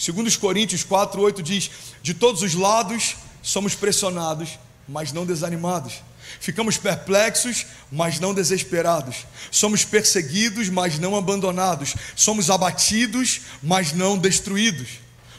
Segundo os Coríntios 4, 8 diz: De todos os lados somos pressionados, mas não desanimados. Ficamos perplexos, mas não desesperados. Somos perseguidos, mas não abandonados. Somos abatidos, mas não destruídos.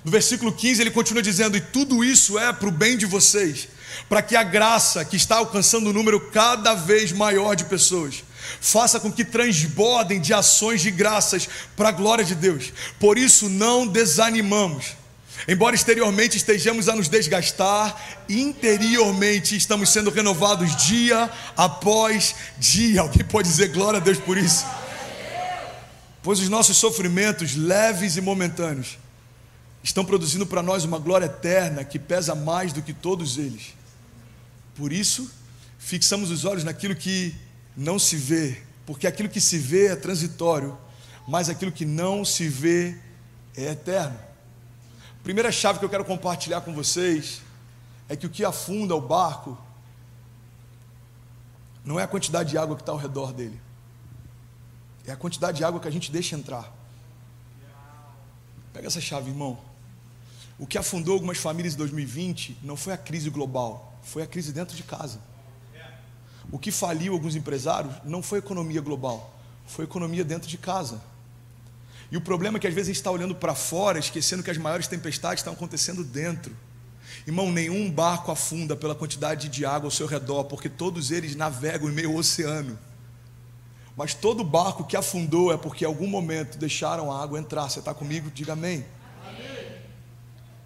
No versículo 15 ele continua dizendo: E tudo isso é para o bem de vocês, para que a graça que está alcançando um número cada vez maior de pessoas faça com que transbordem de ações de graças para a glória de Deus. Por isso não desanimamos. Embora exteriormente estejamos a nos desgastar, interiormente estamos sendo renovados dia após dia. Alguém pode dizer glória a Deus por isso? Pois os nossos sofrimentos, leves e momentâneos, estão produzindo para nós uma glória eterna que pesa mais do que todos eles. Por isso, fixamos os olhos naquilo que não se vê, porque aquilo que se vê é transitório, mas aquilo que não se vê é eterno. Primeira chave que eu quero compartilhar com vocês é que o que afunda o barco não é a quantidade de água que está ao redor dele, é a quantidade de água que a gente deixa entrar. Pega essa chave, irmão. O que afundou algumas famílias em 2020 não foi a crise global, foi a crise dentro de casa. O que faliu alguns empresários não foi economia global, foi economia dentro de casa. E o problema é que às vezes a gente está olhando para fora, esquecendo que as maiores tempestades estão acontecendo dentro. Irmão, nenhum barco afunda pela quantidade de água ao seu redor, porque todos eles navegam em meio ao oceano. Mas todo barco que afundou é porque em algum momento deixaram a água entrar. Você está comigo? Diga amém. amém.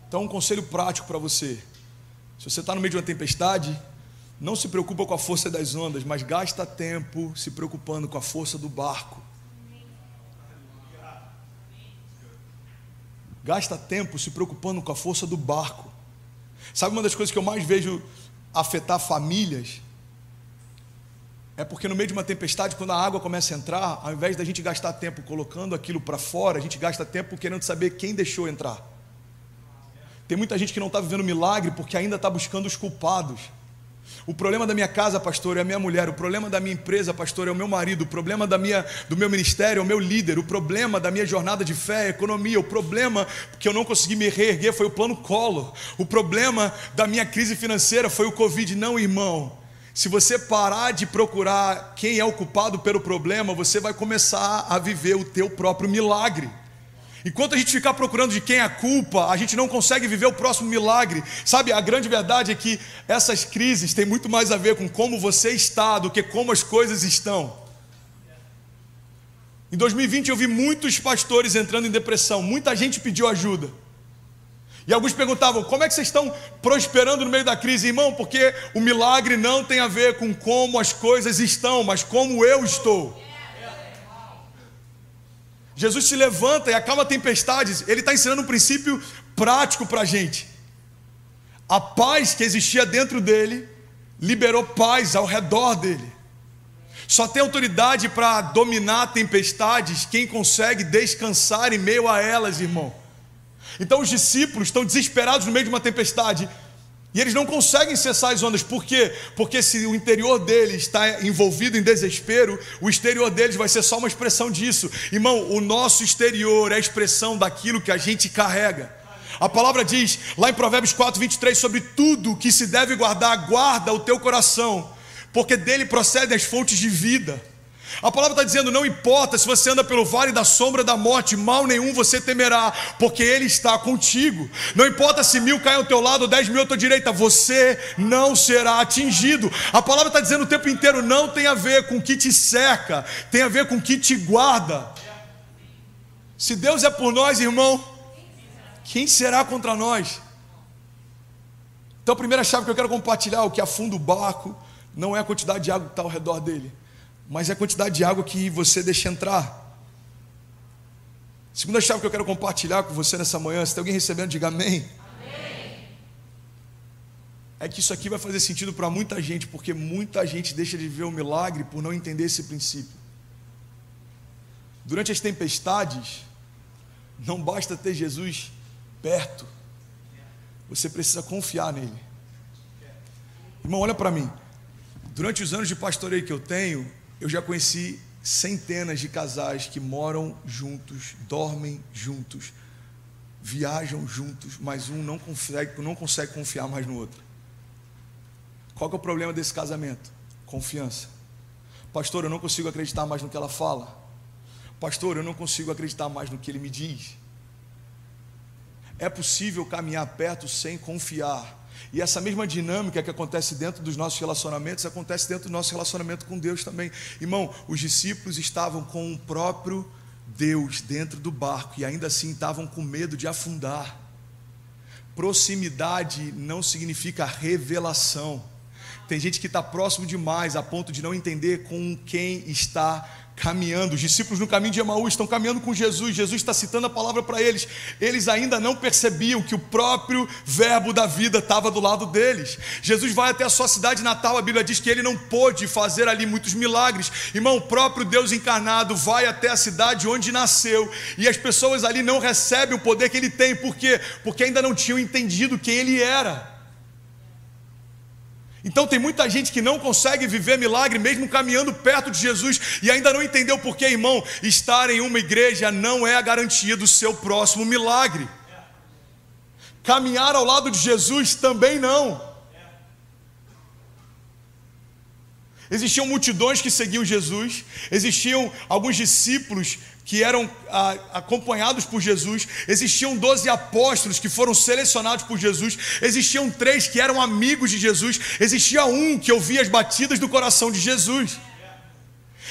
Então, um conselho prático para você: se você está no meio de uma tempestade, não se preocupa com a força das ondas, mas gasta tempo se preocupando com a força do barco. Gasta tempo se preocupando com a força do barco. Sabe uma das coisas que eu mais vejo afetar famílias? É porque no meio de uma tempestade, quando a água começa a entrar, ao invés da gente gastar tempo colocando aquilo para fora, a gente gasta tempo querendo saber quem deixou entrar. Tem muita gente que não está vivendo milagre porque ainda está buscando os culpados. O problema da minha casa, pastor, é a minha mulher. O problema da minha empresa, pastor, é o meu marido. O problema da minha, do meu ministério é o meu líder. O problema da minha jornada de fé é a economia. O problema que eu não consegui me reerguer foi o plano Collor. O problema da minha crise financeira foi o Covid. Não, irmão. Se você parar de procurar quem é o culpado pelo problema, você vai começar a viver o teu próprio milagre. Enquanto a gente ficar procurando de quem é a culpa, a gente não consegue viver o próximo milagre. Sabe, a grande verdade é que essas crises têm muito mais a ver com como você está do que como as coisas estão. Em 2020 eu vi muitos pastores entrando em depressão, muita gente pediu ajuda. E alguns perguntavam: como é que vocês estão prosperando no meio da crise, irmão? Porque o milagre não tem a ver com como as coisas estão, mas como eu estou. Jesus se levanta e acalma tempestades, ele está ensinando um princípio prático para a gente. A paz que existia dentro dele liberou paz ao redor dele. Só tem autoridade para dominar tempestades quem consegue descansar em meio a elas, irmão. Então os discípulos estão desesperados no meio de uma tempestade. E eles não conseguem cessar as ondas, por quê? Porque se o interior deles está envolvido em desespero, o exterior deles vai ser só uma expressão disso. Irmão, o nosso exterior é a expressão daquilo que a gente carrega. A palavra diz lá em Provérbios 4, 23, sobre tudo que se deve guardar, guarda o teu coração, porque dele procedem as fontes de vida. A palavra está dizendo: não importa se você anda pelo vale da sombra da morte, mal nenhum você temerá, porque Ele está contigo. Não importa se mil caem ao teu lado dez mil à tua direita, você não será atingido. A palavra está dizendo o tempo inteiro: não tem a ver com o que te cerca, tem a ver com o que te guarda. Se Deus é por nós, irmão, quem será contra nós? Então, a primeira chave que eu quero compartilhar, o que afunda o barco, não é a quantidade de água que está ao redor dele mas é a quantidade de água que você deixa entrar. Segunda chave que eu quero compartilhar com você nessa manhã, se tem alguém recebendo, diga amém. É que isso aqui vai fazer sentido para muita gente, porque muita gente deixa de viver o milagre por não entender esse princípio. Durante as tempestades, não basta ter Jesus perto, você precisa confiar nele. Irmão, olha para mim. Durante os anos de pastoreio que eu tenho, eu já conheci centenas de casais que moram juntos, dormem juntos, viajam juntos, mas um não consegue, não consegue confiar mais no outro. Qual é o problema desse casamento? Confiança. Pastor, eu não consigo acreditar mais no que ela fala. Pastor, eu não consigo acreditar mais no que ele me diz. É possível caminhar perto sem confiar. E essa mesma dinâmica que acontece dentro dos nossos relacionamentos, acontece dentro do nosso relacionamento com Deus também. Irmão, os discípulos estavam com o próprio Deus dentro do barco e ainda assim estavam com medo de afundar. Proximidade não significa revelação. Tem gente que está próximo demais a ponto de não entender com quem está caminhando. Os discípulos no caminho de Emaús estão caminhando com Jesus. Jesus está citando a palavra para eles. Eles ainda não percebiam que o próprio Verbo da vida estava do lado deles. Jesus vai até a sua cidade natal. A Bíblia diz que ele não pôde fazer ali muitos milagres. Irmão, o próprio Deus encarnado vai até a cidade onde nasceu e as pessoas ali não recebem o poder que ele tem. Por quê? Porque ainda não tinham entendido quem ele era. Então tem muita gente que não consegue viver milagre mesmo caminhando perto de Jesus e ainda não entendeu por que, irmão, estar em uma igreja não é a garantia do seu próximo milagre. Caminhar ao lado de Jesus também não. Existiam multidões que seguiam Jesus, existiam alguns discípulos que eram ah, acompanhados por Jesus, existiam doze apóstolos que foram selecionados por Jesus, existiam três que eram amigos de Jesus, existia um que ouvia as batidas do coração de Jesus.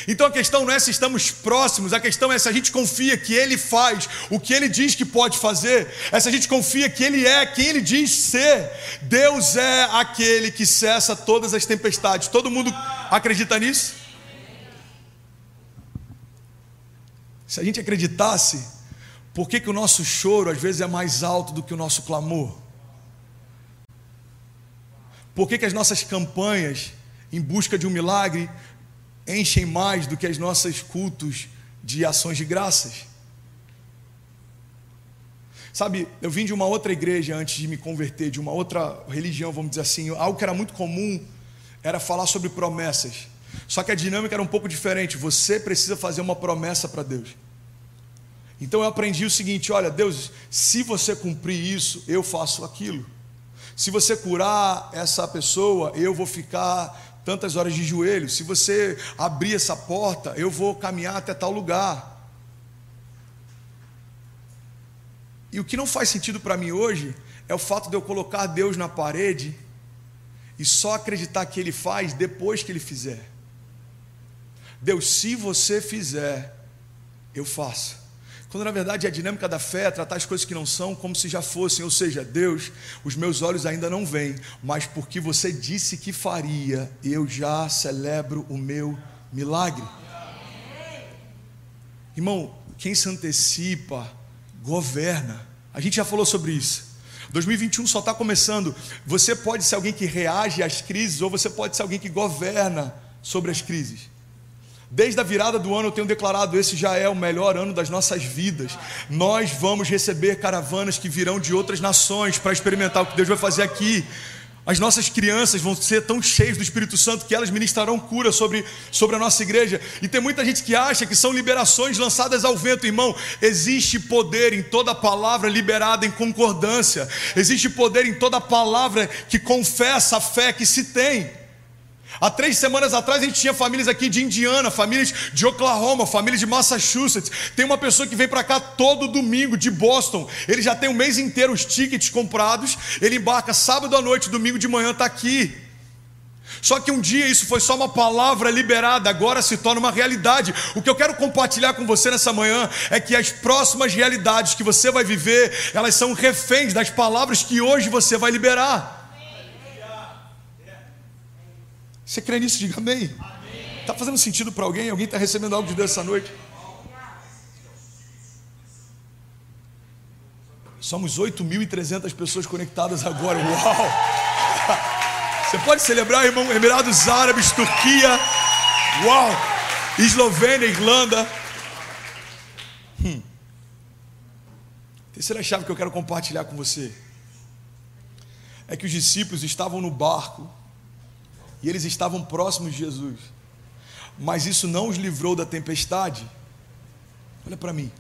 Então a questão não é se estamos próximos, a questão é se a gente confia que Ele faz o que Ele diz que pode fazer, é se a gente confia que Ele é quem Ele diz ser. Deus é aquele que cessa todas as tempestades. Todo mundo acredita nisso? Se a gente acreditasse, por que, que o nosso choro às vezes é mais alto do que o nosso clamor? Por que, que as nossas campanhas em busca de um milagre enchem mais do que as nossas cultos de ações de graças? Sabe, eu vim de uma outra igreja antes de me converter, de uma outra religião, vamos dizer assim. Algo que era muito comum era falar sobre promessas. Só que a dinâmica era um pouco diferente. Você precisa fazer uma promessa para Deus. Então eu aprendi o seguinte: olha, Deus, se você cumprir isso, eu faço aquilo. Se você curar essa pessoa, eu vou ficar tantas horas de joelho. Se você abrir essa porta, eu vou caminhar até tal lugar. E o que não faz sentido para mim hoje é o fato de eu colocar Deus na parede e só acreditar que Ele faz depois que Ele fizer. Deus, se você fizer, eu faço. Quando na verdade a dinâmica da fé é tratar as coisas que não são como se já fossem, ou seja, Deus, os meus olhos ainda não veem, mas porque você disse que faria, eu já celebro o meu milagre. Irmão, quem se antecipa, governa. A gente já falou sobre isso. 2021 só está começando. Você pode ser alguém que reage às crises, ou você pode ser alguém que governa sobre as crises. Desde a virada do ano eu tenho declarado: esse já é o melhor ano das nossas vidas. Nós vamos receber caravanas que virão de outras nações para experimentar o que Deus vai fazer aqui. As nossas crianças vão ser tão cheias do Espírito Santo que elas ministrarão cura sobre, sobre a nossa igreja. E tem muita gente que acha que são liberações lançadas ao vento, irmão. Existe poder em toda palavra liberada em concordância. Existe poder em toda palavra que confessa a fé que se tem. Há três semanas atrás a gente tinha famílias aqui de Indiana, famílias de Oklahoma, famílias de Massachusetts. Tem uma pessoa que vem para cá todo domingo de Boston. Ele já tem um mês inteiro os tickets comprados. Ele embarca sábado à noite, domingo de manhã está aqui. Só que um dia isso foi só uma palavra liberada, agora se torna uma realidade. O que eu quero compartilhar com você nessa manhã é que as próximas realidades que você vai viver, elas são reféns das palavras que hoje você vai liberar. Você crê nisso? Diga amém. Está fazendo sentido para alguém? Alguém está recebendo algo de Deus essa noite? Somos 8.300 pessoas conectadas agora. Uau! Você pode celebrar, irmão, Emirados Árabes, Turquia, uau! Eslovênia, Irlanda. Hum. Terceira chave que eu quero compartilhar com você é que os discípulos estavam no barco e eles estavam próximos de Jesus. Mas isso não os livrou da tempestade. Olha para mim.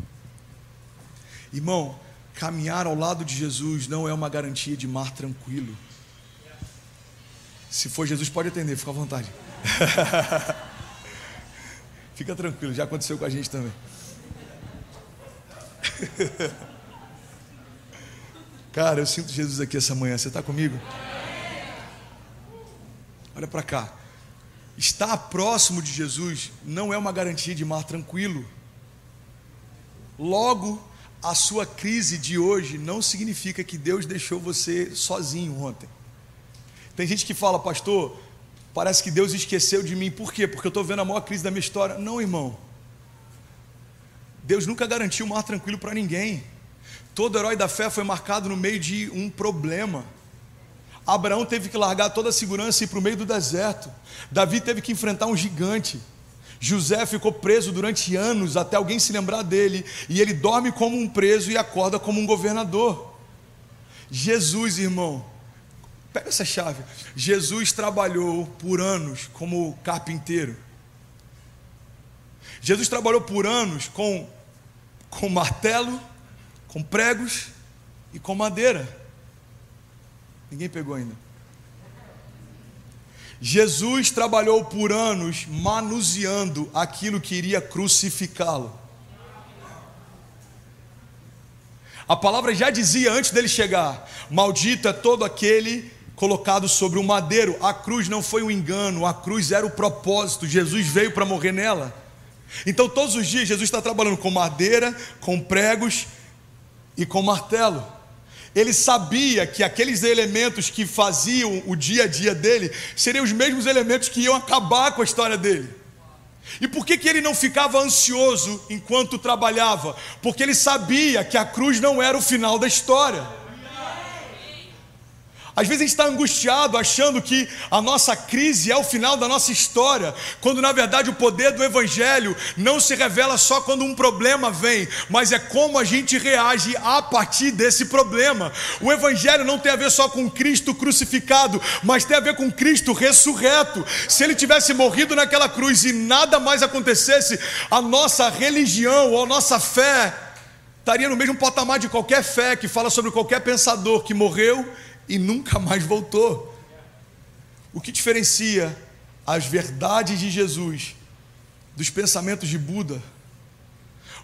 Irmão, caminhar ao lado de Jesus não é uma garantia de mar tranquilo. Se for Jesus, pode atender, fica à vontade. fica tranquilo, já aconteceu com a gente também. Cara, eu sinto Jesus aqui essa manhã. Você está comigo? Olha para cá. Estar próximo de Jesus não é uma garantia de mar tranquilo. Logo, a sua crise de hoje não significa que Deus deixou você sozinho ontem. Tem gente que fala, pastor, parece que Deus esqueceu de mim. Por quê? Porque eu estou vendo a maior crise da minha história. Não, irmão. Deus nunca garantiu um mar tranquilo para ninguém. Todo herói da fé foi marcado no meio de um problema. Abraão teve que largar toda a segurança e ir para o meio do deserto. Davi teve que enfrentar um gigante. José ficou preso durante anos até alguém se lembrar dele. E ele dorme como um preso e acorda como um governador. Jesus, irmão, pega essa chave. Jesus trabalhou por anos como carpinteiro. Jesus trabalhou por anos com, com martelo com pregos e com madeira. Ninguém pegou ainda. Jesus trabalhou por anos manuseando aquilo que iria crucificá-lo. A palavra já dizia antes dele chegar: Maldito é todo aquele colocado sobre o madeiro. A cruz não foi um engano, a cruz era o propósito. Jesus veio para morrer nela. Então, todos os dias, Jesus está trabalhando com madeira, com pregos e com martelo. Ele sabia que aqueles elementos que faziam o dia a dia dele seriam os mesmos elementos que iam acabar com a história dele. E por que, que ele não ficava ansioso enquanto trabalhava? Porque ele sabia que a cruz não era o final da história. Às vezes a gente está angustiado achando que a nossa crise é o final da nossa história, quando na verdade o poder do Evangelho não se revela só quando um problema vem, mas é como a gente reage a partir desse problema. O Evangelho não tem a ver só com Cristo crucificado, mas tem a ver com Cristo ressurreto. Se ele tivesse morrido naquela cruz e nada mais acontecesse, a nossa religião a nossa fé estaria no mesmo patamar de qualquer fé que fala sobre qualquer pensador que morreu e nunca mais voltou. O que diferencia as verdades de Jesus dos pensamentos de Buda?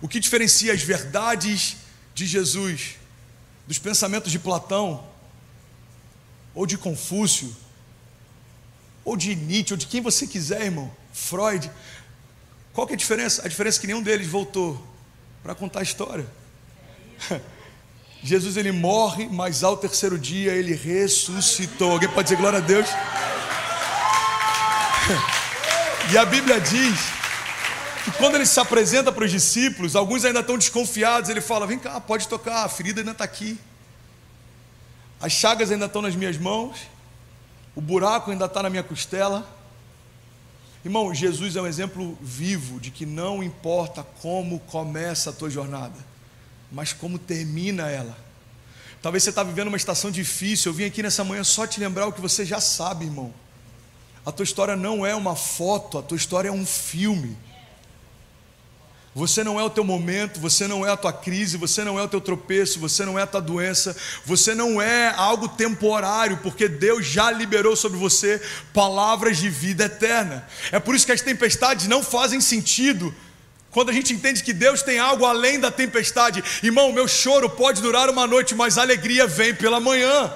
O que diferencia as verdades de Jesus dos pensamentos de Platão, ou de Confúcio, ou de Nietzsche, ou de quem você quiser, irmão, Freud? Qual que é a diferença? A diferença é que nenhum deles voltou para contar a história. Jesus ele morre, mas ao terceiro dia ele ressuscitou. Alguém pode dizer glória a Deus? E a Bíblia diz que quando ele se apresenta para os discípulos, alguns ainda estão desconfiados. Ele fala: Vem cá, pode tocar, a ferida ainda está aqui, as chagas ainda estão nas minhas mãos, o buraco ainda está na minha costela. Irmão, Jesus é um exemplo vivo de que não importa como começa a tua jornada, mas como termina ela. Talvez você está vivendo uma estação difícil. Eu vim aqui nessa manhã só te lembrar o que você já sabe, irmão. A tua história não é uma foto, a tua história é um filme. Você não é o teu momento, você não é a tua crise, você não é o teu tropeço, você não é a tua doença, você não é algo temporário, porque Deus já liberou sobre você palavras de vida eterna. É por isso que as tempestades não fazem sentido quando a gente entende que Deus tem algo além da tempestade, irmão, meu choro pode durar uma noite, mas a alegria vem pela manhã.